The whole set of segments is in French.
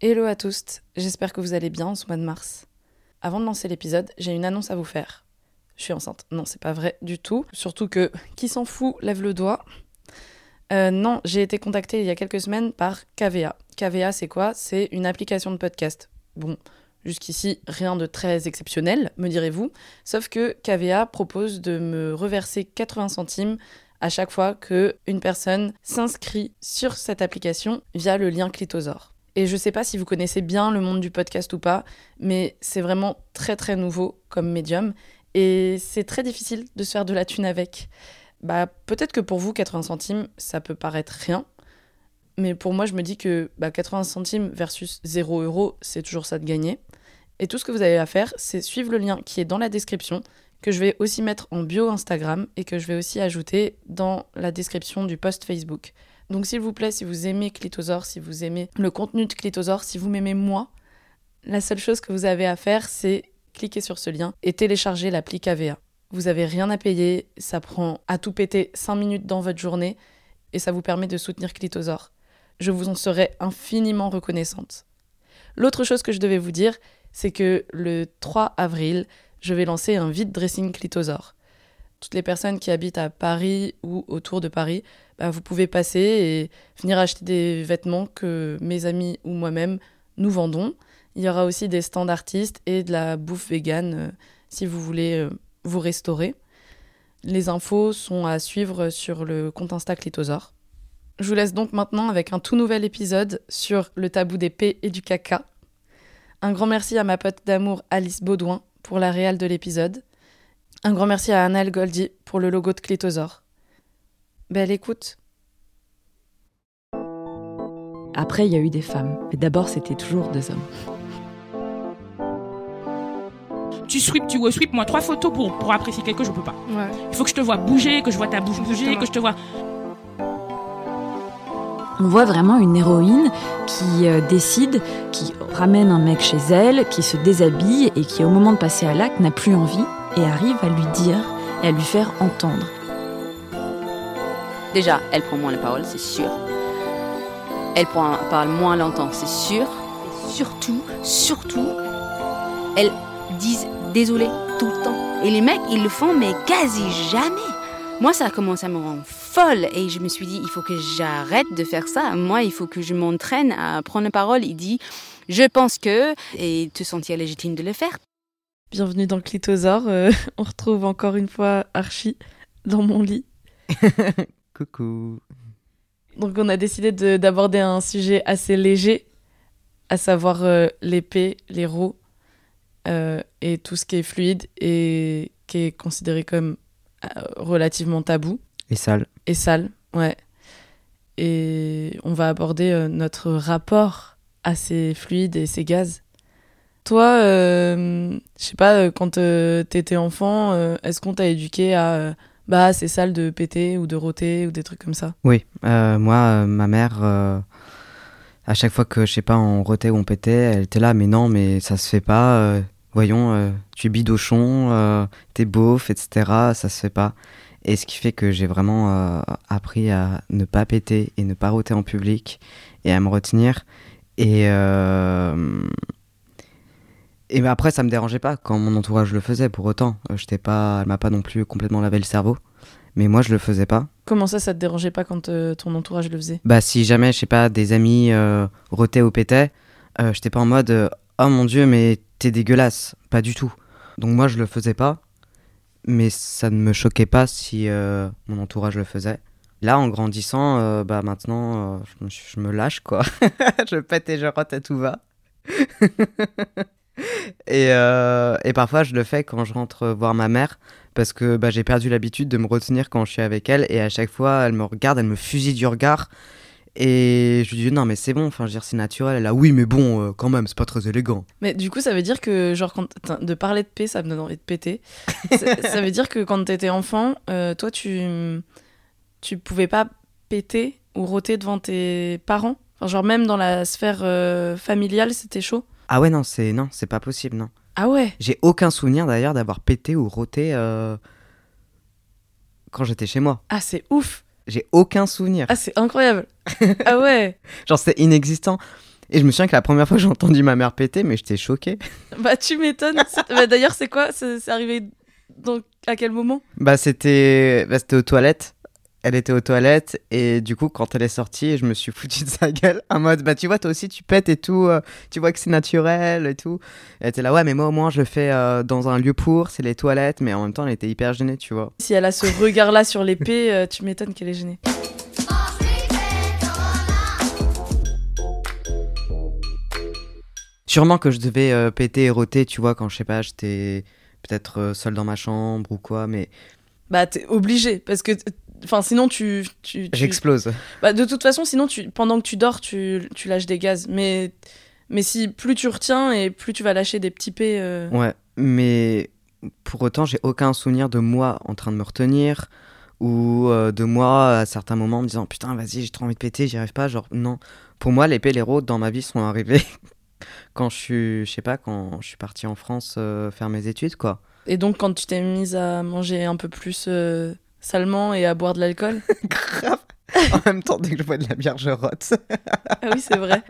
Hello à tous, j'espère que vous allez bien en ce mois de mars. Avant de lancer l'épisode, j'ai une annonce à vous faire. Je suis enceinte. Non, c'est pas vrai du tout. Surtout que qui s'en fout lève le doigt. Euh, non, j'ai été contactée il y a quelques semaines par KVA. KVA, c'est quoi? C'est une application de podcast. Bon, jusqu'ici, rien de très exceptionnel, me direz-vous. Sauf que KVA propose de me reverser 80 centimes à chaque fois que une personne s'inscrit sur cette application via le lien Clitosaur. Et je sais pas si vous connaissez bien le monde du podcast ou pas, mais c'est vraiment très très nouveau comme médium et c'est très difficile de se faire de la thune avec. Bah peut-être que pour vous 80 centimes, ça peut paraître rien, mais pour moi je me dis que bah, 80 centimes versus 0 euros, c'est toujours ça de gagner. Et tout ce que vous avez à faire, c'est suivre le lien qui est dans la description que je vais aussi mettre en bio Instagram et que je vais aussi ajouter dans la description du post Facebook. Donc s'il vous plaît, si vous aimez Clitosaur, si vous aimez le contenu de Clitosaur, si vous m'aimez moi, la seule chose que vous avez à faire, c'est cliquer sur ce lien et télécharger l'appli KVA. Vous avez rien à payer, ça prend à tout péter 5 minutes dans votre journée et ça vous permet de soutenir Clitosaur. Je vous en serai infiniment reconnaissante. L'autre chose que je devais vous dire, c'est que le 3 avril, je vais lancer un vide dressing clitosaure. Toutes les personnes qui habitent à Paris ou autour de Paris, bah, vous pouvez passer et venir acheter des vêtements que mes amis ou moi-même nous vendons. Il y aura aussi des stands d'artistes et de la bouffe végane euh, si vous voulez euh, vous restaurer. Les infos sont à suivre sur le compte Insta Clitosaure. Je vous laisse donc maintenant avec un tout nouvel épisode sur le tabou des P et du caca. Un grand merci à ma pote d'amour Alice Baudouin pour la réale de l'épisode. Un grand merci à Annelle Goldy pour le logo de Clitosaur. Belle écoute. Après, il y a eu des femmes, mais d'abord, c'était toujours deux hommes. Tu sweep, tu sweep, moi trois photos pour, pour apprécier quelque chose, je peux pas. Ouais. Il faut que je te vois bouger, que je vois ta bouche bouger, Exactement. que je te vois. On voit vraiment une héroïne qui euh, décide, qui ramène un mec chez elle, qui se déshabille et qui, au moment de passer à l'acte, n'a plus envie et arrive à lui dire et à lui faire entendre. Déjà, elle prend moins la parole, c'est sûr. Elle prend- parle moins longtemps, c'est sûr. Et surtout, surtout, elles disent désolé tout le temps. Et les mecs, ils le font, mais quasi jamais. Moi, ça a commencé à me rendre folle et je me suis dit, il faut que j'arrête de faire ça. Moi, il faut que je m'entraîne à prendre la parole. Il dit, je pense que, et te sentir légitime de le faire. Bienvenue dans Clitosaur. euh, on retrouve encore une fois Archie dans mon lit. Coucou. Donc on a décidé de- d'aborder un sujet assez léger, à savoir euh, l'épée, les roues euh, et tout ce qui est fluide et qui est considéré comme euh, relativement tabou Et sale. et sale. Ouais. Et on va aborder notre rapport à ces fluides et ces gaz. Toi, je sais pas, quand t'étais enfant, est-ce qu'on t'a éduqué à bah c'est sale de péter ou de roter ou des trucs comme ça Oui, euh, moi, euh, ma mère, euh, à chaque fois que, je sais pas, on rotait ou on pétait, elle était là, mais non, mais ça se fait pas. voyons, tu es bidochon, t'es beauf, etc. Ça se fait pas. Et ce qui fait que j'ai vraiment appris à ne pas péter et ne pas roter en public et à me retenir. Et, et après, ça me dérangeait pas quand mon entourage le faisait. Pour autant, Euh, j'étais pas, elle m'a pas non plus complètement lavé le cerveau. Mais moi, je le faisais pas. Comment ça, ça te dérangeait pas quand euh, ton entourage le faisait? Bah si jamais, je sais pas, des amis euh, rotaient ou pétaient, euh, j'étais pas en mode euh, oh mon dieu mais t'es dégueulasse, pas du tout. Donc moi je le faisais pas, mais ça ne me choquait pas si mon entourage le faisait. Là en grandissant, bah maintenant je, me, je me lâche quoi. je pète et je rote à tout va. et, euh, et parfois je le fais quand je rentre voir ma mère parce que bah, j'ai perdu l'habitude de me retenir quand je suis avec elle et à chaque fois elle me regarde, elle me fusille du regard et je lui dis non mais c'est bon, enfin je veux dire c'est naturel. Elle a oui mais bon euh, quand même c'est pas très élégant. Mais du coup, ça veut dire que, genre, quand de parler de paix, ça me donne envie de péter. ça, ça veut dire que quand t'étais enfant, euh, toi, tu, tu pouvais pas péter ou roter devant tes parents? Enfin, Genre, même dans la sphère familiale, c'était chaud? Ah ouais non c'est non c'est pas possible non. Ah ouais J'ai aucun souvenir d'ailleurs d'avoir pété ou roté euh, quand j'étais chez moi. Ah, c'est ouf J'ai aucun souvenir. Ah, c'est incroyable Ah ouais Genre c'est inexistant. Et je me souviens que la première fois que j'ai entendu ma mère péter, mais j'étais choqué. Bah, tu m'étonnes. Bah, D'ailleurs, c'est quoi? C'est arrivé donc à quel moment? Bah, c'était bah, c'était aux toilettes. Elle était aux toilettes et du coup, quand elle est sortie, je me suis foutu de sa gueule en mode Bah, tu vois, toi aussi, tu pètes et tout. euh, tu vois que c'est naturel et tout. Elle était là, ouais, mais moi, au moins, je le fais euh, dans un lieu pour, c'est les toilettes. Mais en même temps, elle était hyper gênée, tu vois. Si elle a ce regard-là sur l'épée, euh, tu m'étonnes qu'elle est gênée. Sûrement que je devais péter et roter, tu vois, quand je sais pas, j'étais peut-être euh, seul dans ma chambre ou quoi, mais Bah, t'es obligé parce que. Enfin, sinon, tu. tu, tu- j'explose. Bah, de toute façon, sinon, tu, pendant que tu dors, tu, tu lâches des gaz. Mais, mais si plus tu retiens et plus tu vas lâcher des petits P. euh, Ouais, mais pour autant, j'ai aucun souvenir de moi en train de me retenir ou euh, de moi à certains moments me disant putain, vas-y, j'ai trop envie de péter, j'y arrive pas. Genre, non. Pour moi, les P, les rôdes dans ma vie sont arrivés quand je suis, je sais pas, quand je suis parti en France euh, faire mes études, quoi. Et donc, quand tu t'es mise à manger un peu plus euh, salement et à boire de l'alcool. Grave. En même temps, dès que je bois de la bière, je rote. ah oui, c'est vrai.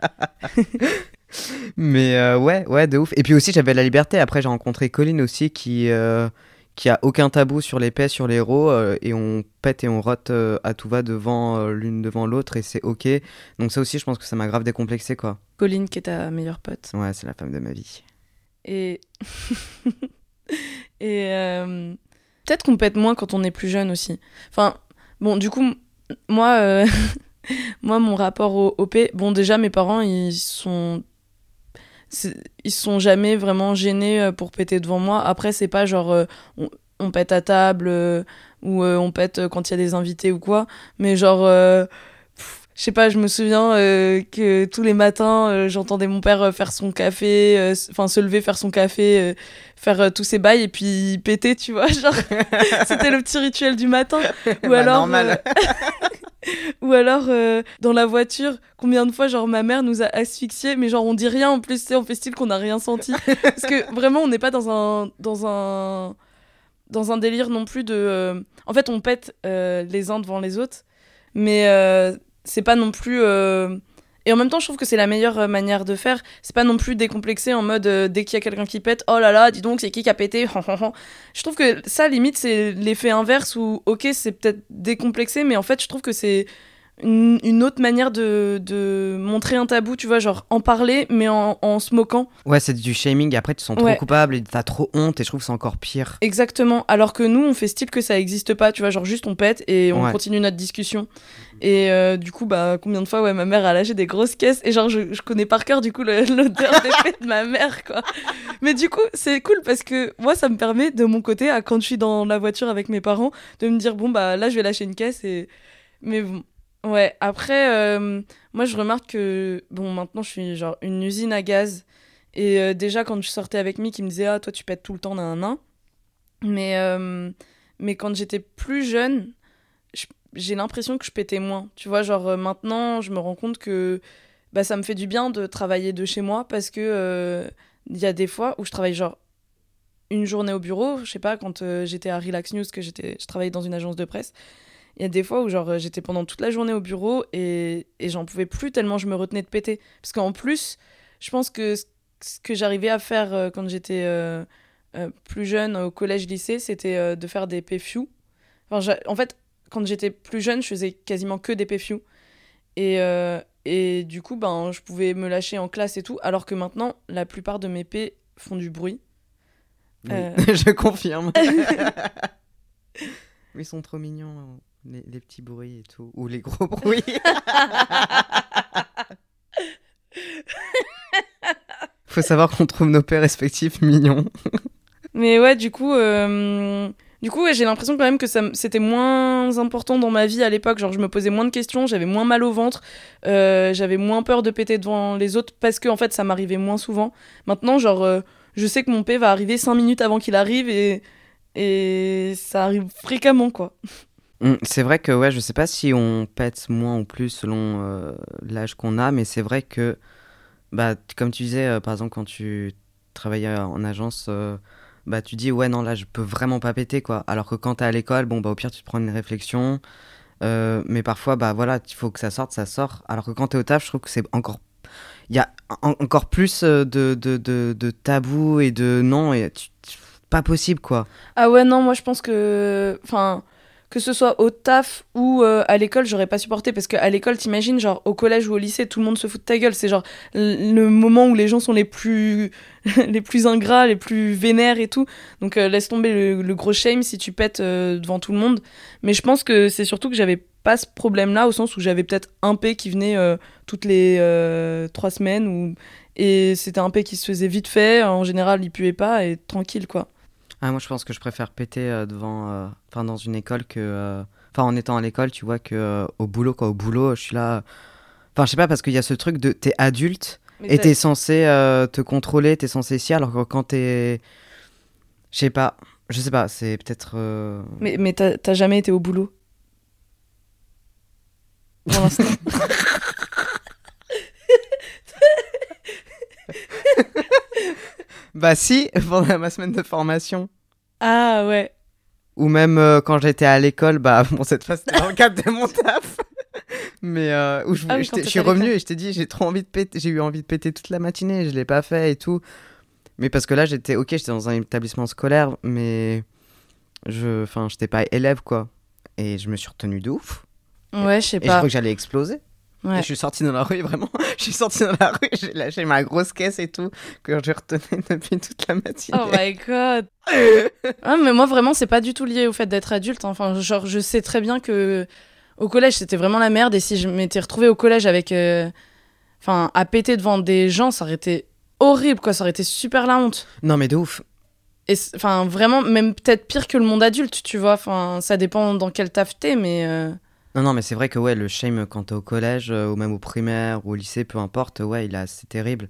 Mais euh, ouais, ouais, de ouf. Et puis aussi, j'avais la liberté. Après, j'ai rencontré Colline aussi qui, euh, qui a aucun tabou sur les pets, sur les héros. euh, et on pète et on rote euh, à tout va devant l'une devant l'autre. Et c'est ok. Donc, ça aussi, je pense que ça m'a grave décomplexé, quoi. Colline, qui est ta meilleure pote. Ouais, c'est la femme de ma vie. Et. et. Peut-être qu'on pète moins quand on est plus jeune aussi. Enfin, bon, du coup, moi, euh, moi mon rapport au, P. Bon, déjà, mes parents, ils sont. Ils sont jamais vraiment gênés euh, pour péter devant moi. Après, c'est pas genre. euh, on, pète à table ou on pète quand il y a des invités ou quoi. Mais genre. Je sais pas, je me souviens euh, que tous les matins, euh, j'entendais mon père euh, faire son café, euh, enfin se lever, faire son café, faire tous ses bails et puis péter, tu vois. Genre, c'était le petit rituel du matin. Ou Bah, alors, normal. ou alors dans la voiture, combien de fois, genre ma mère nous a asphyxiés, mais genre on dit rien en plus, tu sais, on fait style qu'on n'a rien senti. Parce que vraiment, on n'est pas dans un, dans un, dans un délire non plus de. En fait, on pète les uns devant les autres, mais c'est pas non plus. euh, Et en même temps, je trouve que c'est la meilleure euh, manière de faire. C'est pas non plus décomplexé en mode euh, dès qu'il y a quelqu'un qui pète, oh là là, dis donc, c'est qui qui a pété Je trouve que ça, limite, c'est l'effet inverse où, ok, c'est peut-être décomplexé, mais en fait, je trouve que c'est une, une autre manière de, de montrer un tabou, tu vois, genre en parler, mais en, en se moquant. Ouais, c'est du shaming. Après, tu te sens trop Ouais. coupable et t'as trop honte. Et je trouve que c'est encore pire. Exactement. Alors que nous, on fait style que ça existe pas, tu vois, genre juste on pète et on Ouais. continue notre discussion. Et euh, du coup, bah, combien de fois, ouais, ma mère a lâché des grosses caisses et genre, je, je connais par cœur, du coup, l'odeur des pets de ma mère, quoi. Mais du coup, c'est cool parce que moi, ça me permet, de mon côté, à, quand je suis dans la voiture avec mes parents, de me dire, bon, bah, là, je vais lâcher une caisse et. Mais bon. Ouais, après, euh, moi, je remarque que, bon, maintenant, je suis genre une usine à gaz. Et euh, déjà, quand je sortais avec Mick, il me disait, ah, toi, tu pètes tout le temps d'un nain. Mais, euh, mais quand j'étais plus jeune, je- j'ai l'impression que je pétais moins. Tu vois, genre maintenant, je me rends compte que bah, ça me fait du bien de travailler de chez moi parce que il y a des fois où je travaille genre une journée au bureau. Je sais pas, quand j'étais à Relax News, que je travaillais dans une agence de presse. Il y a des fois où genre euh, j'étais pendant toute la journée au bureau et, et j'en pouvais plus tellement je me retenais de péter. Parce qu'en plus, je pense que ce- que j'arrivais à faire euh, quand j'étais euh, euh, plus jeune au collège-lycée, c'était euh, de faire des PFU. Enfin, en fait, quand j'étais plus jeune, je faisais quasiment que des PFU. Et, et du coup, ben, je pouvais me lâcher en classe et tout, alors que maintenant, la plupart de mes P font du bruit. Oui. Je confirme. Ils sont trop mignons, les, petits bruits et tout. Ou les gros bruits. Faut savoir qu'on trouve nos pères respectifs mignons. Mais ouais, du coup, euh, coup j'ai l'impression quand même que c'était moins important dans ma vie à l'époque. Genre, je me posais moins de questions, j'avais moins mal au ventre, euh, j'avais moins peur de péter devant les autres parce que en fait, ça m'arrivait moins souvent. Maintenant, genre, euh, je sais que mon P va arriver 5 minutes avant qu'il arrive et, et ça arrive fréquemment, quoi. Mm, C'est vrai que ouais, je sais pas si on pète moins ou plus selon euh, l'âge qu'on a, mais c'est vrai que, bah, comme tu disais, euh, par exemple, quand tu travaillais en agence, euh, bah, tu dis, ouais, non, là, je peux vraiment pas péter, quoi. Alors que quand t'es à l'école, bon, bah, au pire, tu te prends une réflexion, euh, mais parfois, bah, voilà, il faut que ça sorte, ça sort. Alors que quand t'es au taf, je trouve que c'est encore il y a en- encore plus euh, de, de, de, tabous et de non, et pas possible quoi. Ah ouais, non, moi je pense que. Enfin. Que ce soit au taf ou euh, à l'école, j'aurais pas supporté parce qu'à l'école, t'imagines, genre au collège ou au lycée, tout le monde se fout de ta gueule. C'est genre le moment où les gens sont les plus, les plus ingrats, les plus vénères et tout. Donc euh, laisse tomber le, gros shame si tu pètes euh, devant tout le monde. Mais je pense que c'est surtout que j'avais pas ce problème-là au sens où j'avais peut-être un P qui venait toutes les trois semaines ou et c'était un P qui se faisait vite fait. En général, il puait pas et tranquille quoi. Ah, moi je pense que je préfère péter euh, devant, euh, enfin dans une école que, euh, enfin en étant à l'école, tu vois que au boulot quoi, au boulot, je suis là. Enfin je sais pas parce qu'il y a ce truc de t'es adulte Mais et t'es censé te contrôler, t'es censé ici alors que quand t'es, je sais pas, je sais pas, c'est peut-être. euh, Mais, mais t'as t'as jamais été au boulot? Pour l'instant. Bah si, pendant ma semaine de formation. ah ouais. Ou même euh, quand j'étais à l'école, bah bon cette fois c'était dans le cadre de mon taf. Mais euh, où je, Ah oui, je je suis revenu et je t'ai dit j'ai trop envie de péter, j'ai eu envie de péter toute la matinée, je l'ai pas fait et tout. Mais parce que là j'étais ok, j'étais dans un établissement scolaire, mais je, enfin j'étais pas élève quoi. Et je me suis retenu de ouf. Ouais, je sais Et je pas. crois que j'allais exploser. Ouais. Et je suis sorti dans la rue, vraiment. Je suis sorti dans la rue, j'ai lâché ma grosse caisse et tout, que je retenais depuis toute la matinée. Oh my god. ah, mais moi vraiment, c'est pas du tout lié au fait d'être adulte. hein. Enfin, genre, je sais très bien que au collège, c'était vraiment la merde. Et si je m'étais retrouvée au collège avec. euh, Enfin, à péter devant des gens, ça aurait été horrible, quoi. Ça aurait été super la honte. Non mais de ouf. Et enfin, vraiment, même peut-être pire que le monde adulte, tu vois. Enfin, ça dépend dans quel taf t'es, mais. euh, Non, non, mais c'est vrai que ouais, le shame quand t'es au collège, euh, ou même au primaire, ou au lycée, peu importe, ouais, il a, c'est terrible.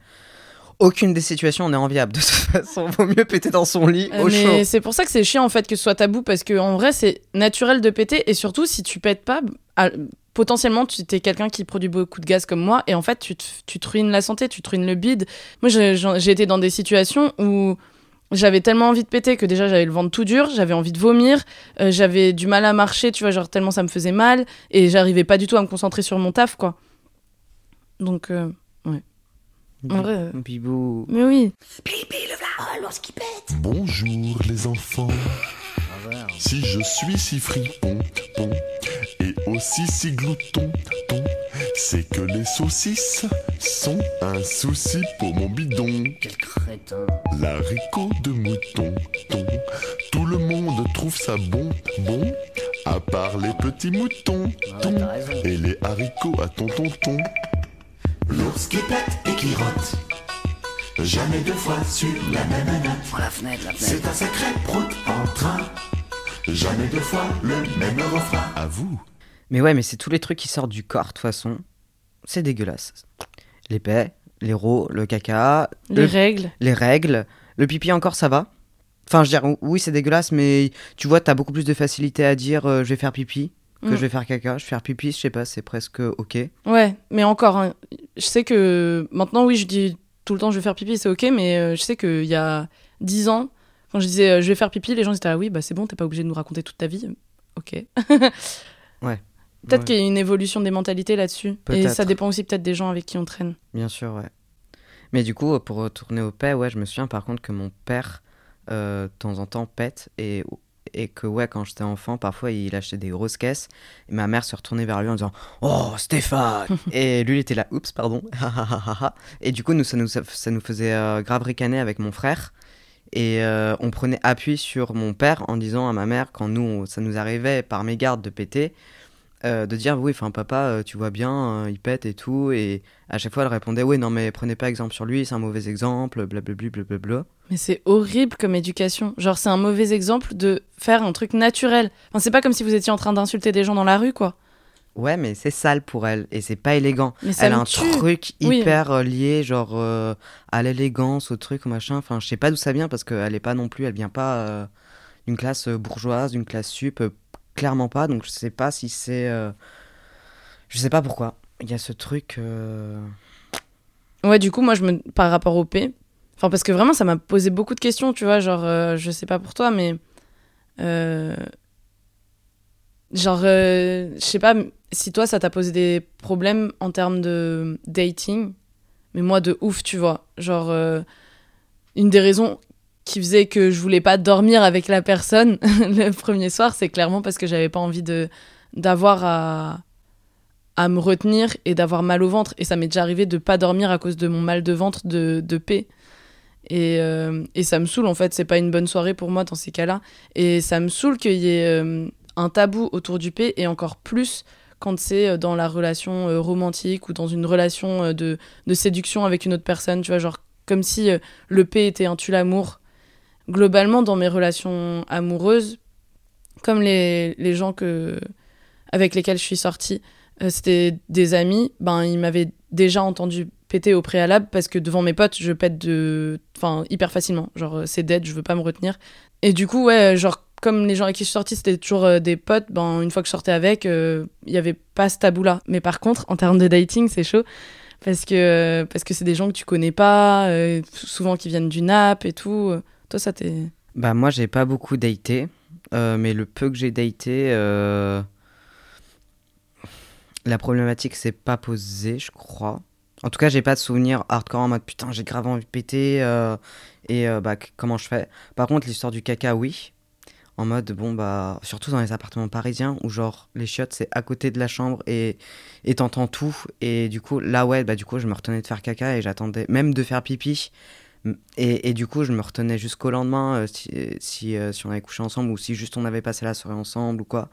Aucune des situations n'est enviable. De toute façon, vaut mieux péter dans son lit Euh, au chaud. mais c'est pour ça que c'est chiant en fait que ce soit tabou parce que en vrai c'est naturel de péter et surtout si tu pètes pas à- potentiellement tu es quelqu'un qui produit beaucoup de gaz comme moi et en fait tu te, tu te ruines la santé tu te ruines le bide moi j'ai été dans des situations où j'avais tellement envie de péter que déjà j'avais le ventre tout dur j'avais envie de vomir euh, j'avais du mal à marcher tu vois genre tellement ça me faisait mal et j'arrivais pas du tout à me concentrer sur mon taf quoi. Donc euh, en vrai euh, Bibou. mais oui. Bonjour les enfants. Si je suis si fripon, pon, et aussi si glouton, ton, c'est que les saucisses sont un souci pour mon bidon. Quel crétin. L'haricot de mouton, ton, tout le monde trouve ça bon, bon, à part les petits moutons, ton, et les haricots à ton tonton. L'ours qui pète et qui rote, jamais deux fois sur la même note. La fenêtre, la fenêtre. un sacré prout en train. Jamais deux fois le même refrain. À vous. Mais ouais, mais c'est tous les trucs qui sortent du corps, de toute façon. C'est dégueulasse. Les paix, les rots, le caca, les le- règles les règles. Le pipi encore, ça va. Enfin, je veux dire, oui, c'est dégueulasse, mais tu vois, t'as beaucoup plus de facilité à dire euh, je vais faire pipi que Mm. je vais faire caca. Je vais faire pipi, je sais pas, c'est presque ok. Ouais, mais encore, hein, je sais que maintenant, oui, je dis tout le temps je vais faire pipi, c'est ok, mais euh, je sais qu'il y a 10 ans, quand je disais euh, je vais faire pipi, les gens étaient ah oui, bah c'est bon, t'es pas obligé de nous raconter toute ta vie. Ok. Ouais. Peut-être Ouais, qu'il y a une évolution des mentalités là-dessus. Et ça dépend aussi peut-être des gens avec qui on traîne. Bien sûr, ouais. Mais du coup, pour retourner au paix, ouais, je me souviens par contre que mon père, euh, de temps en temps, pète et, et que, ouais, quand j'étais enfant, parfois il achetait des grosses caisses et ma mère se retournait vers lui en disant Oh, Stéphane Et lui, il était là, oups, pardon. et du coup, nous, ça, nous, ça nous faisait euh, grave ricaner avec mon frère. Et euh, on prenait appui sur mon père en disant à ma mère, quand nous, ça nous arrivait par mégarde de péter, euh, de dire oui, enfin papa, euh, tu vois bien, euh, il pète et tout. Et à chaque fois, elle répondait oui, non, mais prenez pas exemple sur lui, c'est un mauvais exemple, blablabla. blablabla. Mais c'est horrible comme éducation. Genre, c'est un mauvais exemple de faire un truc naturel. Enfin, c'est pas comme si vous étiez en train d'insulter des gens dans la rue, quoi. Ouais, mais c'est sale pour elle et c'est pas élégant. Mais ça Elle a un tue. truc hyper lié, genre euh, à l'élégance, au truc, au machin. Enfin, je sais pas d'où ça vient parce qu'elle est pas non plus, elle vient pas euh, d'une classe bourgeoise, d'une classe sup, clairement pas. Donc je sais pas si c'est. euh, Je sais pas pourquoi. Il y a ce truc. euh, Ouais, du coup, moi, je me... par rapport au P, enfin, parce que vraiment, ça m'a posé beaucoup de questions, tu vois, genre, euh, je sais pas pour toi, mais. euh, Genre, euh, je sais pas si toi, ça t'a posé des problèmes en termes de dating. mais moi de ouf, tu vois. Genre, une des raisons qui faisait que je voulais pas dormir avec la personne le premier soir, c'est clairement parce que j'avais pas envie de d'avoir à à me retenir et d'avoir mal au ventre. Et ça m'est déjà arrivé de pas dormir à cause de mon mal de ventre de, de paix. Et, euh, et ça me saoule en fait, c'est pas une bonne soirée pour moi dans ces cas-là. Et ça me saoule qu'il y ait euh, un tabou autour du paix et encore plus quand c'est euh, dans la relation romantique ou dans une relation de, de séduction avec une autre personne, tu vois, genre comme si le paix était un tue-l'amour. Globalement, dans mes relations amoureuses, comme les, les gens que, avec lesquels je suis sortie, euh, c'était des amis, ben ils m'avaient déjà entendu péter au préalable parce que devant mes potes, je pète de enfin hyper facilement. Genre euh, c'est dead, je veux pas me retenir. Et du coup, ouais, genre comme les gens avec qui je suis sortie, c'était toujours euh, des potes, ben une fois que je sortais avec, euh, il y avait pas ce tabou là. Mais par contre, en termes de dating, c'est chaud parce que euh, parce que c'est des gens que tu connais pas, euh, souvent qui viennent du NAP et tout. Toi, ça t'est Bah moi j'ai pas beaucoup daté, euh, mais le peu que j'ai daté, euh, la problématique s'est pas posée, je crois. En tout cas, j'ai pas de souvenir hardcore en mode putain j'ai grave envie de péter euh, et euh, bah comment je fais. Par contre l'histoire du caca oui, en mode bon bah surtout dans les appartements parisiens où genre les chiottes c'est à côté de la chambre et et t'entends tout et du coup là ouais bah du coup je me retenais de faire caca et j'attendais même de faire pipi et, du coup, je me retenais jusqu'au lendemain euh, si, euh, si on avait couché ensemble ou si juste on avait passé la soirée ensemble ou quoi.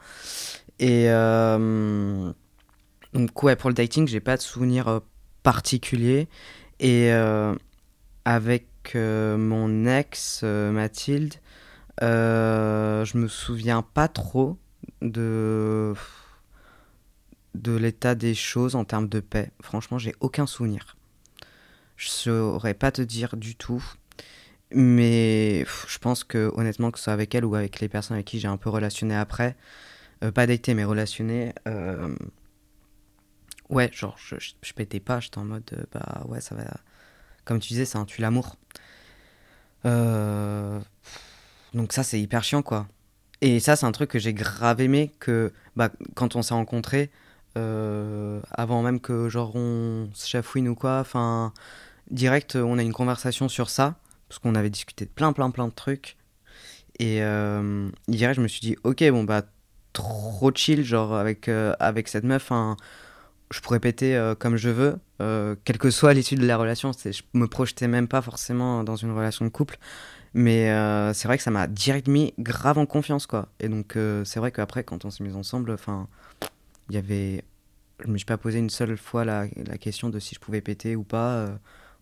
Et euh, donc, ouais, pour le dating, j'ai pas de souvenir particulier. Et avec mon ex, Mathilde, euh, je me souviens pas trop de, de l'état des choses en termes de paix. Franchement, j'ai aucun souvenir. Je saurais pas te dire du tout. Mais je pense que honnêtement, que ce soit avec elle ou avec les personnes avec qui j'ai un peu relationné après, euh, pas daté mais relationné, euh, ouais, genre je, je, pétais pas, j'étais en mode euh, bah ouais, ça va. Comme tu disais, c'est un tue l'amour. Donc ça, c'est hyper chiant quoi. Et ça, c'est un truc que j'ai grave aimé que bah, quand on s'est rencontrés, avant même que genre on se chafouine ou quoi, enfin direct on a une conversation sur ça parce qu'on avait discuté de plein plein plein de trucs. Et euh, direct je me suis dit ok bon bah trop chill genre avec euh, avec cette meuf hein, je pourrais péter euh, comme je veux euh, quelle que soit l'issue de la relation. Je me projetais même pas forcément dans une relation de couple. Mais euh, c'est vrai que ça m'a direct mis grave en confiance quoi. Et donc euh, c'est vrai qu'après quand on s'est mis ensemble enfin il y avait je me suis pas posé une seule fois la, la question de si je pouvais péter ou pas euh,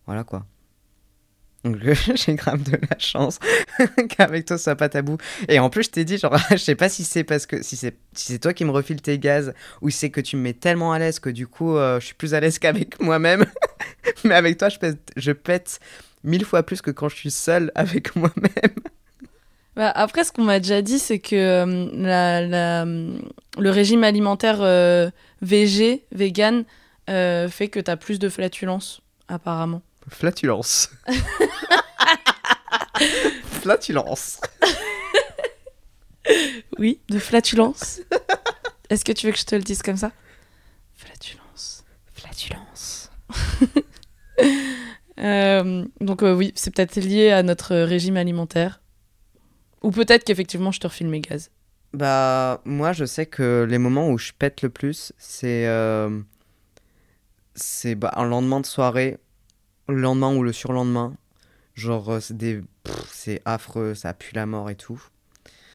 voilà quoi. J'ai grave de la chance qu'avec toi ce soit pas tabou. Et en plus je t'ai dit genre je sais pas si c'est parce que si c'est si toi qui me refiles tes gaz ou c'est que tu me mets tellement à l'aise que du coup euh, je suis plus à l'aise qu'avec moi-même. Mais avec toi je pète, mille fois plus que quand je suis seule avec moi-même. Bah, après, ce qu'on m'a déjà dit, c'est que euh, la- le régime alimentaire euh, VG, vegan, euh, fait que t'as plus de flatulence, apparemment. Flatulence. Flatulence. Oui, de flatulence. Est-ce que tu veux que je te le dise comme ça? Flatulence. Flatulence. Euh, donc euh, oui, c'est peut-être lié à notre régime alimentaire. Ou peut-être qu'effectivement, je te refile mes gaz. Bah, moi, je sais que les moments où je pète le plus, c'est euh, c'est bah, un lendemain de soirée, le lendemain ou le surlendemain. Genre, euh, c'est des... pff, c'est affreux, ça pue la mort et tout.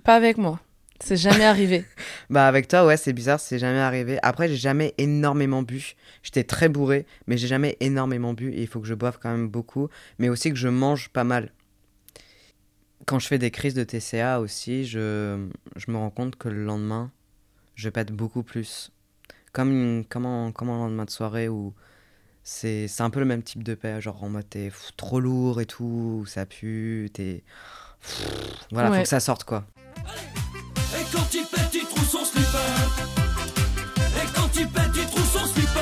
Pas avec moi. C'est jamais arrivé. Bah, avec toi, ouais, c'est bizarre, c'est jamais arrivé. Après, j'ai jamais énormément bu. J'étais très bourré, mais j'ai jamais énormément bu. Et il faut que je boive quand même beaucoup, mais aussi que je mange pas mal. Quand je fais des crises de TCA aussi, je, je me rends compte que le lendemain, je pète beaucoup plus. Comme, une- comme, comme un lendemain de soirée où c'est c'est un peu le même type de paix. Genre en mode t'es trop lourd et tout, ça pue, t'es. Voilà, Ouais. faut que ça sorte quoi. Et quand il pète, il trouve son slipper. Et quand il pète, il trouve son slipper.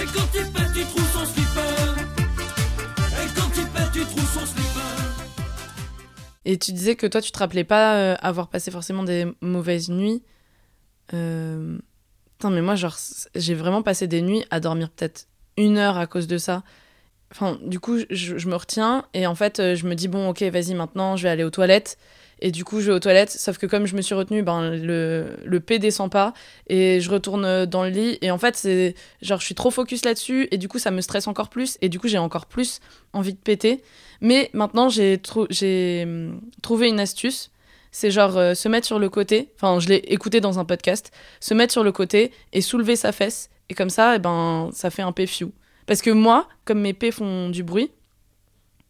Et quand il pète, il trouve son slipper. Et quand il pète, il trouve son slipper. Et tu disais que toi, tu te rappelais pas euh, avoir passé forcément des mauvaises nuits. Euh... Mais moi, genre, j'ai vraiment passé des nuits à dormir peut-être une heure à cause de ça. Enfin, du coup, je, me retiens et en fait, euh, je me dis bon, ok, vas-y, maintenant, je vais aller aux toilettes. Et du coup, je vais aux toilettes, sauf que comme je me suis retenue, ben, le, le P descend pas et je retourne euh, dans le lit. Et en fait, c'est genre, je suis trop focus là-dessus et du coup, ça me stresse encore plus et du coup, j'ai encore plus envie de péter. Mais maintenant, j'ai, hum, trouvé une astuce. C'est genre euh, se mettre sur le côté. Enfin, je l'ai écouté dans un podcast. Se mettre sur le côté et soulever sa fesse. Et comme ça, eh ben, ça fait un P few. Parce que moi, comme mes P font du bruit,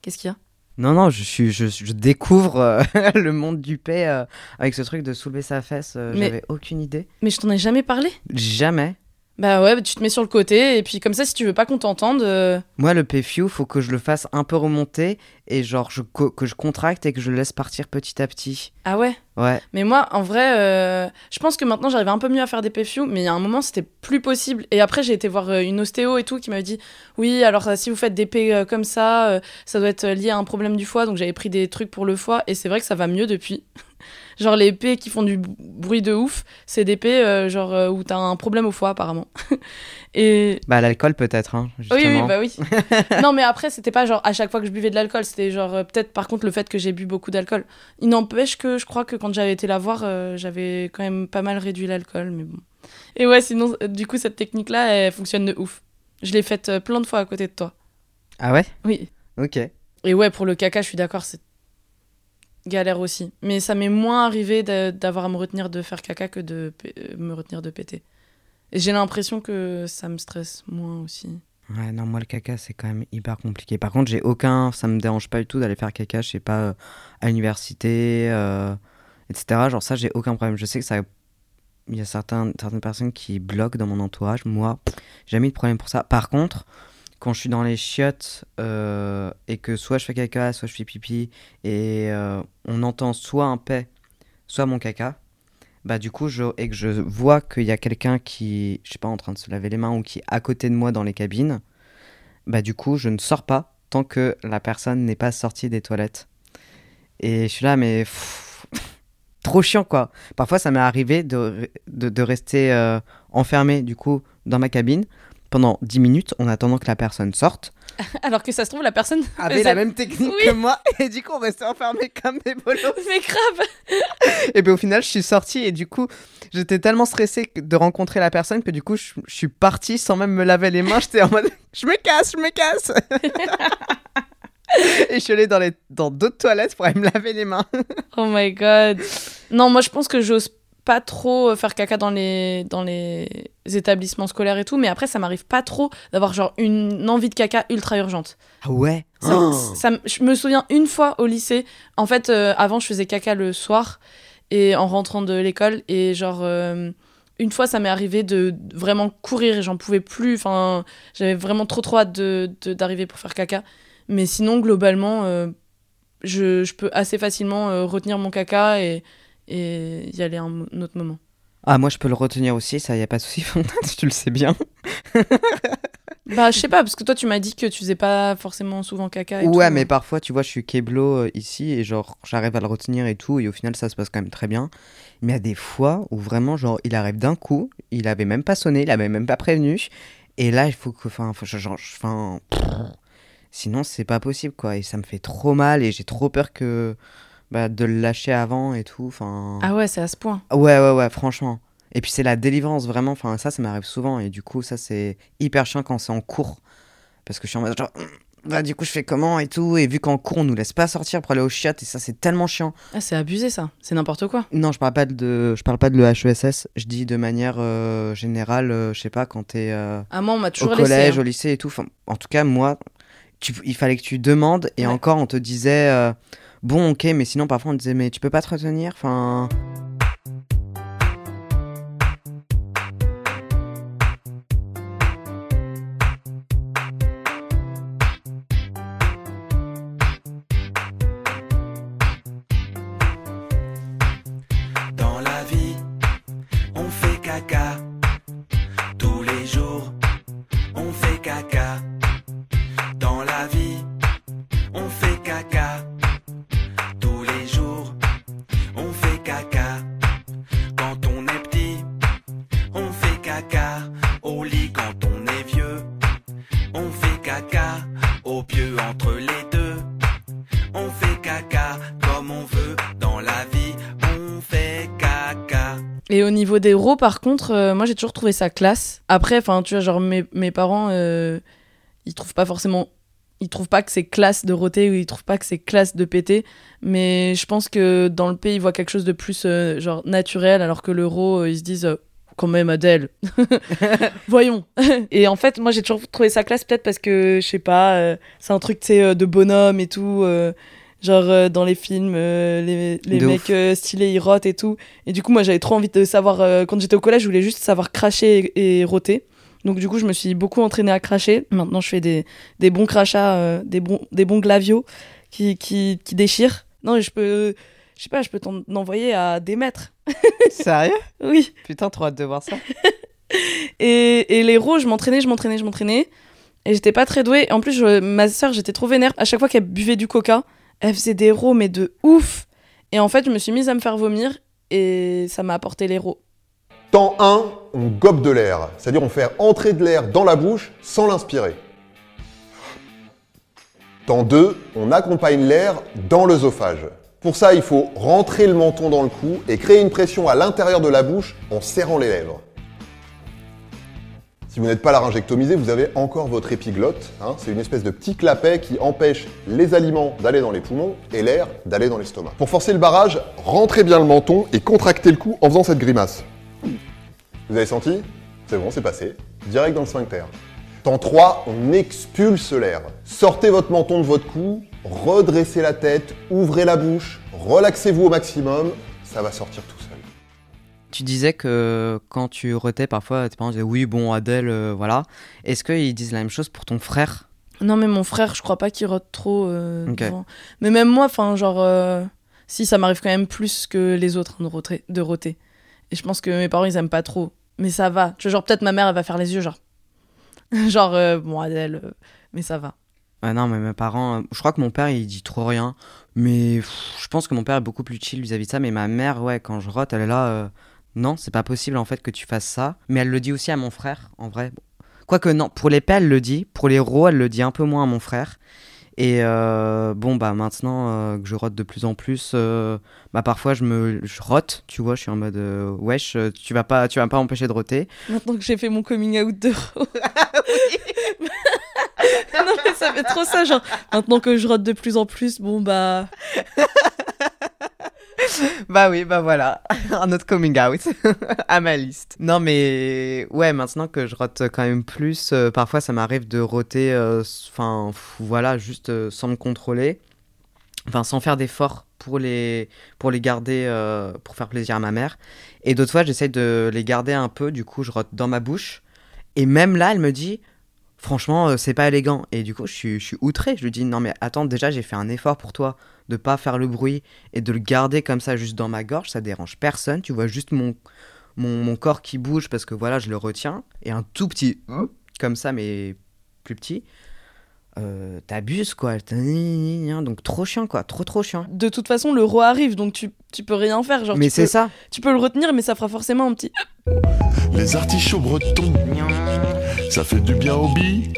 qu'est-ce qu'il y a? Non, non, je, suis, je, je découvre euh, le monde du paix euh, avec ce truc de soulever sa fesse. euh, Mais- J'avais aucune idée. Mais je t'en ai jamais parlé? Jamais. Bah ouais, bah tu te mets sur le côté et puis comme ça, si tu veux pas qu'on t'entende, euh, Moi, le PFU, faut que je le fasse un peu remonter et genre je, que je contracte et que je laisse partir petit à petit. ah ouais? Ouais. Mais moi, en vrai, euh, je pense que maintenant j'arrive un peu mieux à faire des PFU, mais il y a un moment c'était plus possible. Et après, j'ai été voir euh, une ostéo et tout qui m'avait dit Oui, alors euh, si vous faites des P comme ça, euh, ça doit être lié à un problème du foie. Donc j'avais pris des trucs pour le foie et c'est vrai que ça va mieux depuis. genre les P qui font du bruit de ouf, c'est des P euh, genre où t'as un problème au foie apparemment. et Bah, l'alcool peut-être, hein, Oui, oui, bah oui. non, mais après, c'était pas genre à chaque fois que je buvais de l'alcool, c'était genre euh, peut-être par contre le fait que j'ai bu beaucoup d'alcool. Il n'empêche que je crois que quand j'avais été la voir, euh, j'avais quand même pas mal réduit l'alcool, mais bon. Et ouais, sinon, euh, du coup, cette technique-là, elle fonctionne de ouf. Je l'ai faite plein de fois à côté de toi. Ah ouais? Oui. Ok. Et ouais, pour le caca, je suis d'accord, c'est galère aussi. Mais ça m'est moins arrivé d'a- d'avoir à me retenir de faire caca que de me retenir de péter. Et j'ai l'impression que ça me stresse moins aussi. Ouais, non, moi le caca c'est quand même hyper compliqué. Par contre, j'ai aucun. Ça me dérange pas du tout d'aller faire caca, je sais pas, euh, à l'université, euh, etc. Genre, ça, j'ai aucun problème. Je sais que ça. Il y a certaines personnes qui bloquent dans mon entourage. Moi, j'ai jamais eu de problème pour ça. Par contre, quand je suis dans les chiottes euh, et que soit je fais caca, soit je fais pipi, et on entend soit un paix, soit mon caca, bah du coup, je, et que je vois qu'il y a quelqu'un qui, je sais pas, en train de se laver les mains ou qui est à côté de moi dans les cabines, bah du coup, je ne sors pas tant que la personne n'est pas sortie des toilettes. Et je suis là, mais trop chiant quoi. Parfois, ça m'est arrivé de, de, de rester euh, enfermé du coup dans ma cabine pendant 10 minutes en attendant que la personne sorte. Alors que ça se trouve, la personne Avait faisait- la même technique Oui. que moi et du coup, on restait enfermé comme des bolos. Mais grave Et bien au final, je suis sorti et du coup, j'étais tellement stressé que- de rencontrer la personne que du coup, je, je suis parti sans même me laver les mains. J'étais en mode, je me casse, je me casse. et je suis allé dans les dans d'autres toilettes pour aller me laver les mains. Oh my god. Non, moi je pense que j'ose pas trop euh, faire caca dans les, dans les établissements scolaires et tout, mais après ça m'arrive pas trop d'avoir genre une envie de caca ultra urgente. Ah ouais? Ça, Oh. ça je me souviens une fois au lycée, en fait euh, avant je faisais caca le soir et en rentrant de l'école et genre euh, une fois ça m'est arrivé de vraiment courir et j'en pouvais plus, enfin j'avais vraiment trop trop hâte de- de- d'arriver pour faire caca, mais sinon globalement euh, je, je peux assez facilement euh, retenir mon caca et, et y aller un, un autre moment. Ah moi, je peux le retenir aussi, ça y a pas de souci. Fontaine, tu le sais bien. Bah je sais pas parce que toi tu m'as dit que tu faisais pas forcément souvent caca et Ouais, tout. mais parfois, tu vois, je suis keblo euh, ici et genre, j'arrive à le retenir et tout, et au final, ça se passe quand même très bien. Mais il y a des fois où vraiment, genre, il arrive d'un coup, il avait même pas sonné, il avait même pas prévenu, et là, il faut que, enfin, genre, enfin, sinon, c'est pas possible, quoi, et ça me fait trop mal, et j'ai trop peur que, bah, de le lâcher avant et tout, enfin. Ah ouais c'est à ce point. Ouais, ouais, ouais, franchement. Et puis c'est la délivrance, vraiment. Enfin, ça, ça m'arrive souvent. Et du coup, ça, c'est hyper chiant quand c'est en cours. Parce que je suis en mode genre, bah, du coup, je fais comment et tout. Et vu qu'en cours, on nous laisse pas sortir pour aller au chiottes. Et ça, c'est tellement chiant. Ah c'est abusé ça, c'est n'importe quoi. Non, je parle pas de, je parle pas de l'EHESS. Je dis de manière euh, générale, euh, je sais pas, quand t'es euh, Ah moi on m'a au toujours collège, laissé. hein. au lycée et tout. Enfin, en tout cas, moi, tu- il fallait que tu demandes. Et Ouais. encore, on te disait, euh, bon, ok, mais sinon, parfois, on te disait, mais tu peux pas te retenir. Enfin. On fait comme on dans la vie, on fait. Et au niveau des rots, par contre, euh, moi j'ai toujours trouvé ça classe. Après, enfin, tu vois, genre mes, parents, euh, ils trouvent pas forcément. Ils trouvent pas que c'est classe de roter ou ils trouvent pas que c'est classe de péter. Mais je pense que dans le pays, ils voient quelque chose de plus euh, genre naturel, alors que le rot, euh, ils se disent. Quand même Adèle. Voyons. et en fait, moi j'ai toujours trouvé ça classe peut-être parce que je sais pas, euh, c'est un truc tu sais euh, de bonhomme et tout euh, genre euh, dans les films les, les mecs stylés ils rotent et tout. Et du coup, moi j'avais trop envie de savoir quand j'étais au collège, je voulais juste savoir cracher et, et roter. Donc du coup, je me suis beaucoup entraînée à cracher. Maintenant, je fais des, des bons crachats, des bons des bons glavios qui qui qui déchirent. Non, et je peux je sais pas, je peux t'en envoyer à des mètres. Sérieux? Oui. Putain, trop hâte de voir ça. Et, et les rots, je m'entraînais, je m'entraînais, je m'entraînais. Et j'étais pas très douée. En plus, je- ma soeur, j'étais trop vénère. À chaque fois qu'elle buvait du coca, elle faisait des rots, mais de ouf. Et en fait, je me suis mise à me faire vomir. Et ça m'a apporté les rots. Temps 1, on gobe de l'air, c'est-à-dire on fait entrer de l'air dans la bouche sans l'inspirer. Temps 2, on accompagne l'air dans l'œsophage. Pour ça, il faut rentrer le menton dans le cou et créer une pression à l'intérieur de la bouche en serrant les lèvres. Si vous n'êtes pas laryngectomisé, vous avez encore votre épiglotte. hein. c'est une espèce de petit clapet qui empêche les aliments d'aller dans les poumons et l'air d'aller dans l'estomac. Pour forcer le barrage, rentrez bien le menton et contractez le cou en faisant cette grimace. Vous avez senti? C'est bon, c'est passé. Direct dans le sphincter. Temps 3, on expulse l'air. Sortez votre menton de votre cou, redressez la tête, ouvrez la bouche, relaxez-vous au maximum, ça va sortir tout seul. Tu disais que quand tu retais, parfois tes parents disaient oui, bon, Adèle, euh, voilà. Est-ce qu'ils disent la même chose pour ton frère? Non, mais mon frère, je crois pas qu'il rote trop. euh. Mais même moi, enfin, genre. euh, si, ça m'arrive quand même plus que les autres hein, de, roter, de roter. Et je pense que mes parents, ils aiment pas trop. Mais ça va. Tu vois, genre, peut-être ma mère, elle va faire les yeux, genre. genre, euh, bon, Adèle, euh, mais ça va. Ah non, mais mes parents, euh, je crois que mon père il dit trop rien, mais je pense que mon père est beaucoup plus chill vis-à-vis de ça. Mais ma mère, ouais, quand je rote, elle est là, euh, non, c'est pas possible en fait que tu fasses ça. Mais elle le dit aussi à mon frère, en vrai. Quoique non, pour les pelles, elle le dit, pour les rots, elle le dit un peu moins à mon frère. Et euh, bon, bah maintenant que je rote de plus en plus, bah parfois je me je rote, tu vois, je suis en mode wesh, tu vas pas, tu vas pas m'empêcher de roter. Maintenant que j'ai fait mon coming out de non, mais ça fait trop ça, genre. Maintenant que je rote de plus en plus, bon, bah. Bah oui, bah voilà, un autre coming out à ma liste. Non mais ouais, maintenant que je rote quand même plus, euh, parfois ça m'arrive de roter, euh, enfin voilà, juste euh, sans me contrôler, enfin sans faire d'efforts pour les, pour les garder, pour faire plaisir à ma mère. Et d'autres fois j'essaie de les garder un peu, du coup je rote dans ma bouche. Et même là, elle me dit, franchement, euh, c'est pas élégant. Et du coup, je suis, je suis outré. Je lui dis, non, mais attends, déjà, j'ai fait un effort pour toi de pas faire le bruit et de le garder comme ça juste dans ma gorge. Ça dérange personne. Tu vois juste mon, mon, mon corps qui bouge parce que voilà, je le retiens. Et un tout petit comme ça, mais plus petit. Euh, T'abuses, quoi. Donc, trop chiant, quoi. Trop, trop chiant. De toute façon, le roi arrive, donc tu, tu peux rien faire. Genre, Mais c'est peux- ça. Tu peux le retenir, mais ça fera forcément un petit. Les artichauts bretons, ça fait du bien aux billes,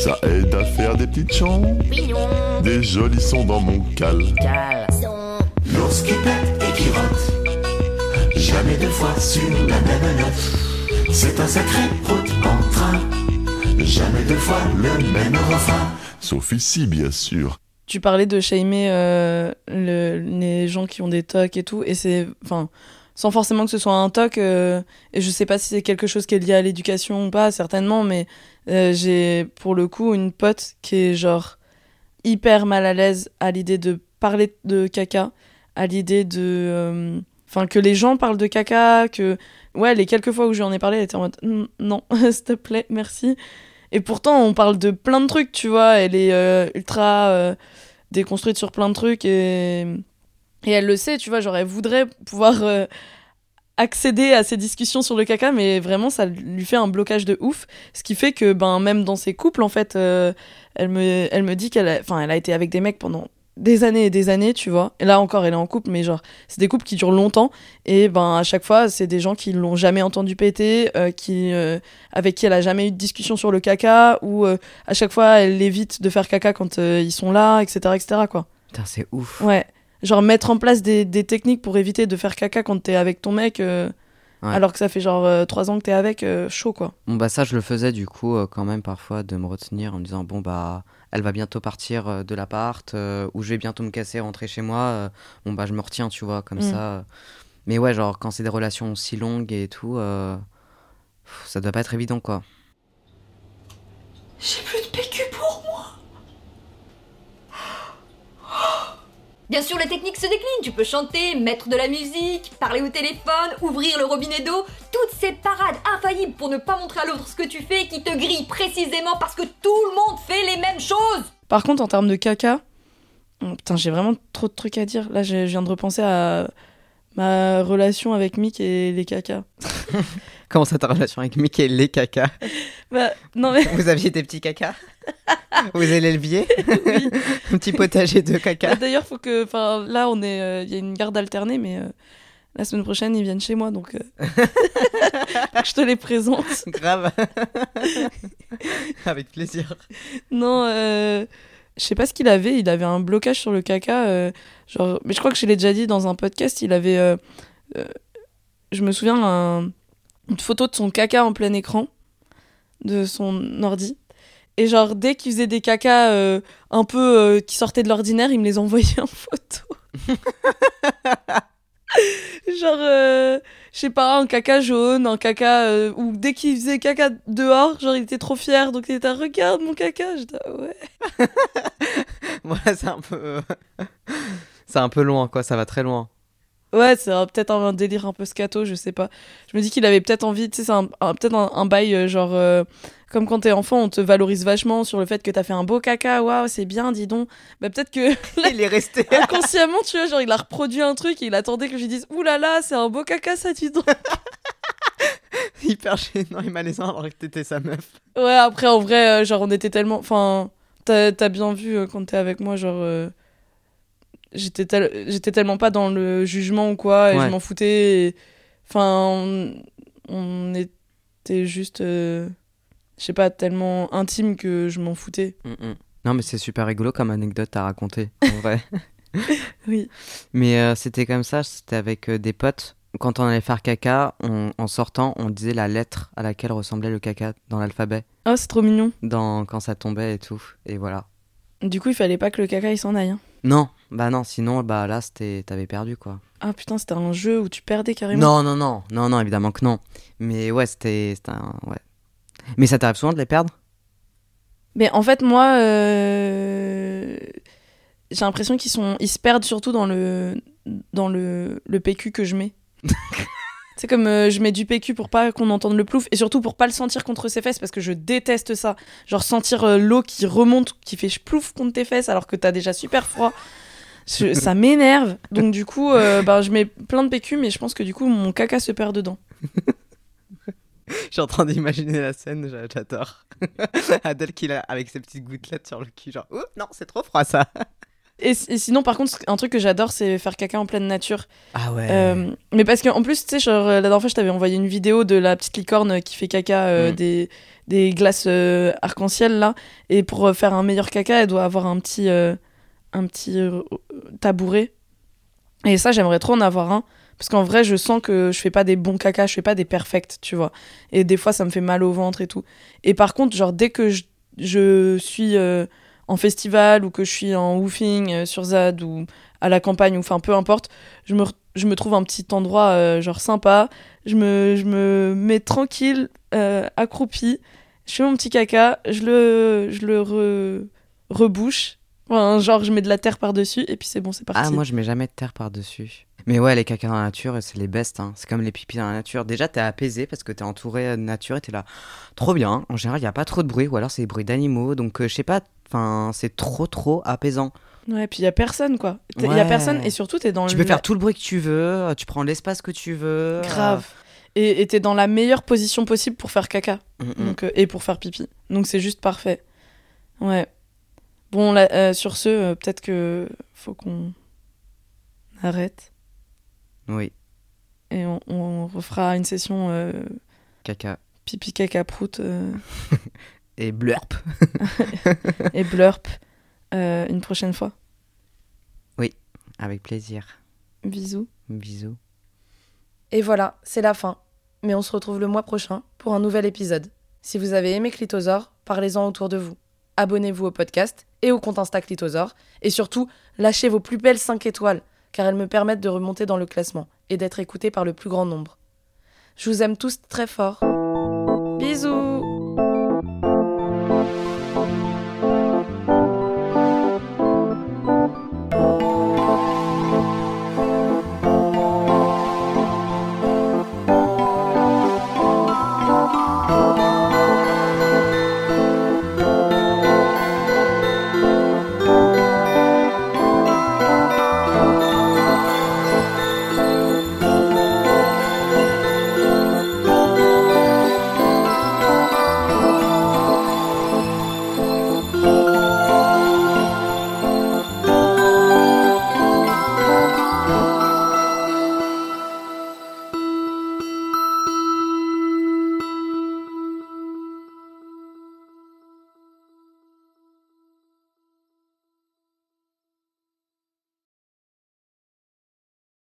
ça aide à faire des petites chants, des jolis sons dans mon cal. cal, Lorsqu'il pète et qu'il rote, jamais deux fois sur la même note. C'est un sacré route en train, jamais deux fois le même refrain. Sauf ici, bien sûr. Tu parlais de shamer euh, le- les gens qui ont des tocs et tout, et c'est. Enfin, sans forcément que ce soit un toc, euh, et je sais pas si c'est quelque chose qui est lié à l'éducation ou pas, certainement, mais euh, j'ai pour le coup une pote qui est genre hyper mal à l'aise à l'idée de parler de caca, à l'idée de. euh, Enfin, que les gens parlent de caca, que. Ouais, les quelques fois où je lui en ai parlé, elle était en mode non, s'il te plaît, merci. Et pourtant, on parle de plein de trucs, tu vois. Elle est ultra déconstruite sur plein de trucs et, et elle le sait, tu vois. Genre, elle voudrait pouvoir euh, accéder à ces discussions sur le caca, mais vraiment, ça lui fait un blocage de ouf. Ce qui fait que, ben, même dans ses couples, en fait, euh, elle, me, elle me dit qu'elle a, enfin, elle a été avec des mecs pendant des années et des années, tu vois. Et là encore, elle est en couple, mais genre, c'est des couples qui durent longtemps. Et ben, à chaque fois, c'est des gens qui l'ont jamais entendu péter, euh, qui, euh, avec qui elle a jamais eu de discussion sur le caca, ou euh, à chaque fois, elle évite de faire caca quand ils sont là, etc., etc., quoi. Putain, c'est ouf. Ouais. Genre, mettre en place des, des techniques pour éviter de faire caca quand t'es avec ton mec, euh, Ouais. alors que ça fait genre euh, trois ans que t'es avec, euh, chaud, quoi. Bon bah ça je le faisais du coup euh, quand même parfois de me retenir en me disant bon bah elle va bientôt partir euh, de l'appart euh, ou je vais bientôt me casser rentrer chez moi euh, bon bah je me retiens tu vois comme Mm. ça mais ouais genre quand c'est des relations si longues et tout euh, pff, ça doit pas être évident quoi J'ai plus de PQ pour Bien sûr, les techniques se déclinent. Tu peux chanter, mettre de la musique, parler au téléphone, ouvrir le robinet d'eau. Toutes ces parades infaillibles pour ne pas montrer à l'autre ce que tu fais qui te grillent précisément parce que tout le monde fait les mêmes choses. Par contre, en termes de caca, oh, putain, j'ai vraiment trop de trucs à dire. Là, je je viens de repenser à ma relation avec Mick et les cacas. comment ça ta relation avec Mickey les caca Bah, non mais. vous aviez des petits caca vous allez l'élever un petit potager de Bah, caca D'ailleurs, faut que. Enfin, là, on est. euh, Il y a une garde alternée, mais euh, la semaine prochaine, ils viennent chez moi, donc. euh, je te les présente. grave avec plaisir Non, euh, je sais pas ce qu'il avait. Il avait un blocage sur le caca. genre, mais je crois que je l'ai déjà dit dans un podcast. Il avait. je me souviens un- une photo de son caca en plein écran de son ordi. Et genre, dès qu'il faisait des cacas euh, un peu euh, qui sortaient de l'ordinaire, il me les envoyait en photo. genre, euh, je sais pas, un caca jaune, un caca. ou dès qu'il faisait caca dehors, genre, il était trop fier. Donc, il était, regarde mon caca. J'étais, ah ouais. voilà c'est un peu c'est un peu loin quoi ça va très loin Ouais, c'est un- peut-être un, délire un peu scato, je sais pas. Je me dis qu'il avait peut-être envie, tu sais, c'est un- un- peut-être un, un bail euh, genre. euh, comme quand t'es enfant, on te valorise vachement sur le fait que t'as fait un beau caca, waouh, c'est bien, dis donc. Bah, peut-être que. il est resté inconsciemment, tu vois, genre, il a reproduit un truc et il attendait que je lui dise, là là, c'est un beau caca, ça, dis donc. hyper gênant et malaisant alors que t'étais sa meuf. Ouais, après, en vrai, euh, genre, on était tellement. Enfin, t'as bien vu euh, quand t'es avec moi, genre. J'étais tel- j'étais tellement pas dans le jugement ou quoi, et Ouais. je m'en foutais. et- Enfin, on... on était juste. euh, Je sais pas, tellement intime que je m'en foutais. Mm, mm. Non, mais c'est super rigolo comme anecdote à raconter, en vrai. Oui. Mais euh, c'était comme ça, c'était avec euh, des potes. Quand on allait faire caca, on- en sortant, on disait la lettre à laquelle ressemblait le caca dans l'alphabet, Oh, c'est trop mignon. dans quand ça tombait et tout. Et voilà. Du coup, il fallait pas que le caca il s'en aille. hein. Non, bah non, sinon, bah là, c'était, t'avais perdu quoi. Ah putain, c'était un jeu où tu perdais carrément. Non, non, non, non, non, évidemment que non. Mais ouais, c'était, c'était un, ouais. Mais ça t'arrive souvent de les perdre? Mais en fait, moi, euh, j'ai l'impression qu'ils sont, ils se perdent surtout dans le, dans le, le PQ que je mets. C'est comme euh, je mets du PQ pour pas qu'on entende le plouf et surtout pour pas le sentir contre ses fesses parce que je déteste ça. Genre sentir euh, l'eau qui remonte, qui fait plouf contre tes fesses alors que t'as déjà super froid. Je- ça m'énerve. Donc du coup, euh, ben, je mets plein de PQ mais je pense que du coup mon caca se perd dedans. Je suis en train d'imaginer la scène, j'a- j'adore. Adèle qui l'a avec ses petites gouttelettes sur le cul, genre, oh non, c'est trop froid ça. Et, et sinon, par contre, un truc que j'adore, c'est faire caca en pleine nature. Ah ouais. Euh, mais parce qu'en plus, tu sais, genre, la dernière fois, je t'avais envoyé une vidéo de la petite licorne qui fait caca euh, Mm. des, des glaces euh, arc-en-ciel, là. Et pour euh, faire un meilleur caca, elle doit avoir un petit, euh, un petit euh, tabouret. Et ça, j'aimerais trop en avoir un. Parce qu'en vrai, je sens que je fais pas des bons caca, je fais pas des perfects, tu vois. Et des fois, ça me fait mal au ventre et tout. Et par contre, genre, dès que je, je suis euh, en festival ou que je suis en woofing euh, sur ZAD ou à la campagne ou enfin peu importe, je me, je me trouve un petit endroit genre sympa, je me, je me mets tranquille, accroupi, je fais mon petit caca, je le, je le re- rebouche, Enfin, genre je mets de la terre par-dessus et puis c'est bon, c'est parti. Ah, moi je mets jamais de terre par-dessus. Mais ouais, les caca dans la nature, c'est les best. Hein. C'est comme les pipis dans la nature. Déjà, t'es apaisé parce que t'es entouré de nature et t'es là. Trop bien. En général, il n'y a pas trop de bruit ou alors c'est des bruits d'animaux. Donc, euh, je sais pas, enfin, c'est trop, trop apaisant. Ouais, puis il y a personne quoi. Il y a Ouais. personne et surtout t'es dans Tu le peux faire tout le bruit que tu veux, euh, tu prends l'espace que tu veux. grave. Et et t'es dans la meilleure position possible pour faire caca Mm, mm. donc, euh, et pour faire pipi. Donc c'est juste parfait. Ouais. Bon, là, euh, sur ce, euh, peut-être que faut qu'on arrête Oui, et on, on refera une session euh, caca. pipi caca prout euh, Et blurp. et blurp euh, une prochaine fois. Avec plaisir. Bisous. Bisous. Et voilà, c'est la fin. Mais on se retrouve le mois prochain pour un nouvel épisode. Si vous avez aimé Clitosaure, parlez-en autour de vous. Abonnez-vous au podcast et au compte Insta Clitosaure. Et surtout, lâchez vos plus belles 5 étoiles, car elles me permettent de remonter dans le classement et d'être écouté par le plus grand nombre. Je vous aime tous très fort. Bisous